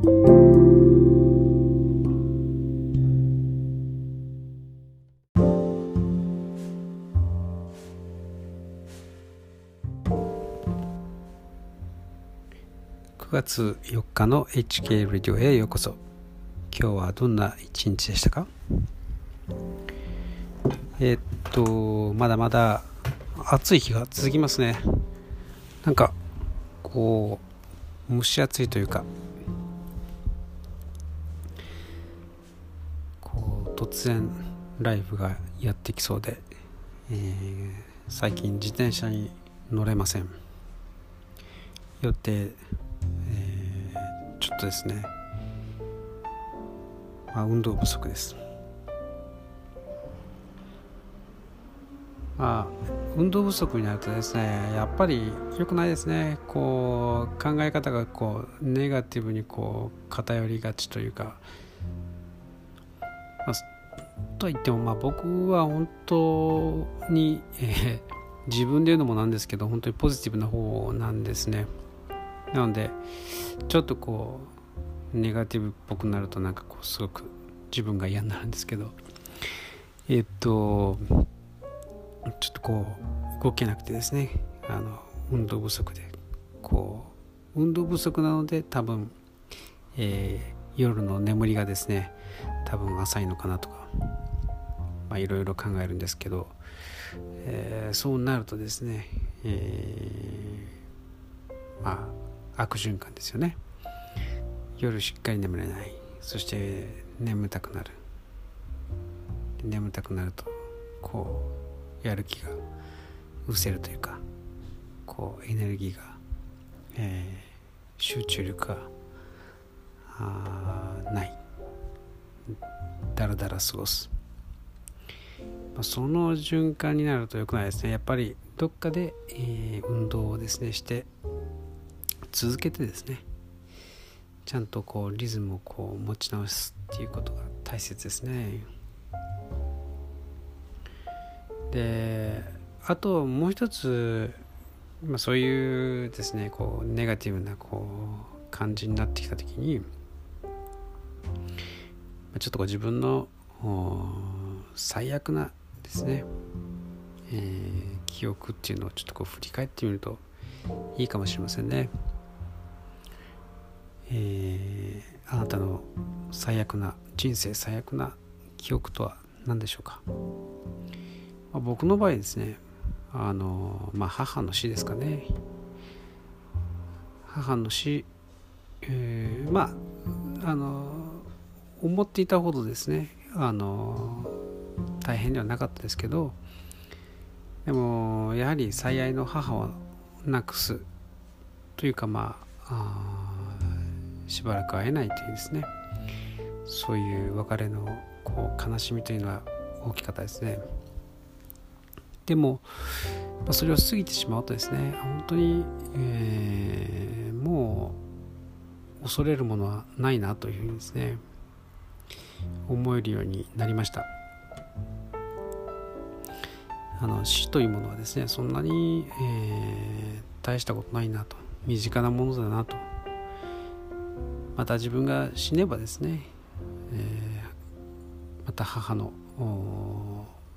9月4日の HK ラディオへようこそ。今日はどんな一日でしたか？えー、っとまだまだ暑い日が続きますね。なんかこう蒸し暑いというか突然ライブがやってきそうで、えー、最近自転車に乗れません。よってちょっとですね、まあ、運動不足です。まあ、運動不足になるとですねやっぱり良くないですね。こう考え方がこうネガティブにこう偏りがちというか、まあ、とは言ってもまあ僕は本当に、えー、自分で言うのもなんですけど本当にポジティブな方なんですね。なのでちょっとこうネガティブっぽくなるとなんかこうすごく自分が嫌になるんですけどえっとちょっとこう動けなくてですねあの運動不足でこう運動不足なので多分、えー、夜の眠りがですね多分浅いのかなとかいろいろ考えるんですけど、えー、そうなるとですね、えー、まあ悪循環ですよね。夜しっかり眠れない。そして眠たくなる。眠たくなるとこうやる気が失せるというかこうエネルギーが、えー、集中力がない。だらだら過ごす、まあ、その循環になるとよくないですね。やっぱりどっかで、えー、運動をですねして続けてですねちゃんとこうリズムをこう持ち直すっていうことが大切ですね。であともう一つ、まあ、そういうですねこうネガティブなこう感じになってきた時にちょっとこう自分の最悪なですね、えー、記憶っていうのをちょっとこう振り返ってみるといいかもしれませんね。えー、あなたの最悪な人生最悪な記憶とは何でしょうか、まあ、僕の場合ですねあのまあ母の死ですかね母の死、えー、まああの思っていたほどですねあの大変ではなかったですけどでもやはり最愛の母を亡くすというかまあしばらく会えないというですねそういう別れのこう悲しみというのは大きかったですね。でも、ま、それを過ぎてしまうとですね本当に、えー、もう恐れるものはないなというふうにですね思えるようになりました。あの死というものはですねそんなに、えー、大したことないなと。身近なものだなと。また自分が死ねばですね、えー、また母の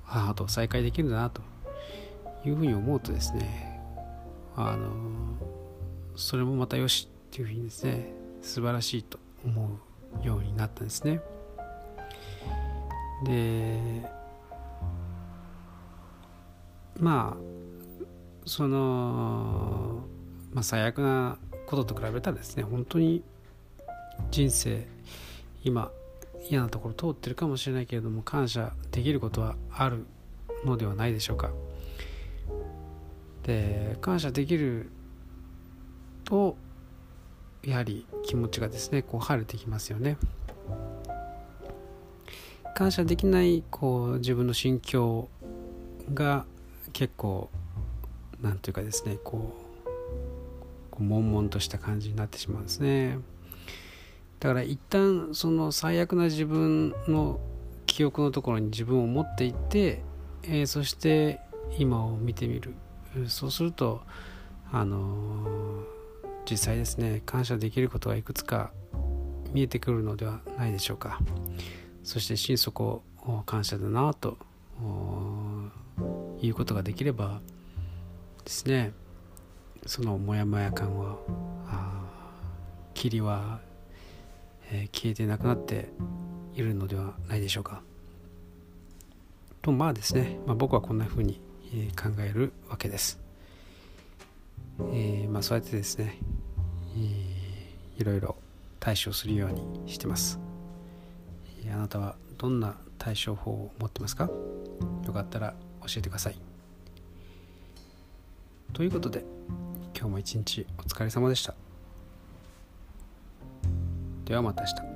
母と再会できるんだなと。いうふうに思うとですねあのそれもまたよしっていうふうにですね素晴らしいと思うようになったんですね。でまあその、まあ、最悪なことと比べたらですね本当に人生今嫌なところ通ってるかもしれないけれども感謝できることはあるのではないでしょうか。で感謝できるとやはり気持ちがですねこう晴れてきますよね。感謝できないこう自分の心境が結構なんていうかですねこうこう悶々とした感じになってしまうんですね。だから一旦その最悪な自分の記憶のところに自分を持っていって、えー、そして今を見てみる。そうするとあのー、実際ですね感謝できることがいくつか見えてくるのではないでしょうか。そして心底感謝だなということができればですねそのモヤモヤ感は霧は、えー、消えてなくなっているのではないでしょうか。とまあですね、まあ、僕はこんな風に、えー、考えるわけです、えー、まあ、そうやってですね、えー、いろいろ対処するようにしてます、あなたはどんな対処法を持ってますか？よかったら教えてください。ということで今日も一日お疲れ様でした。ではまた明日。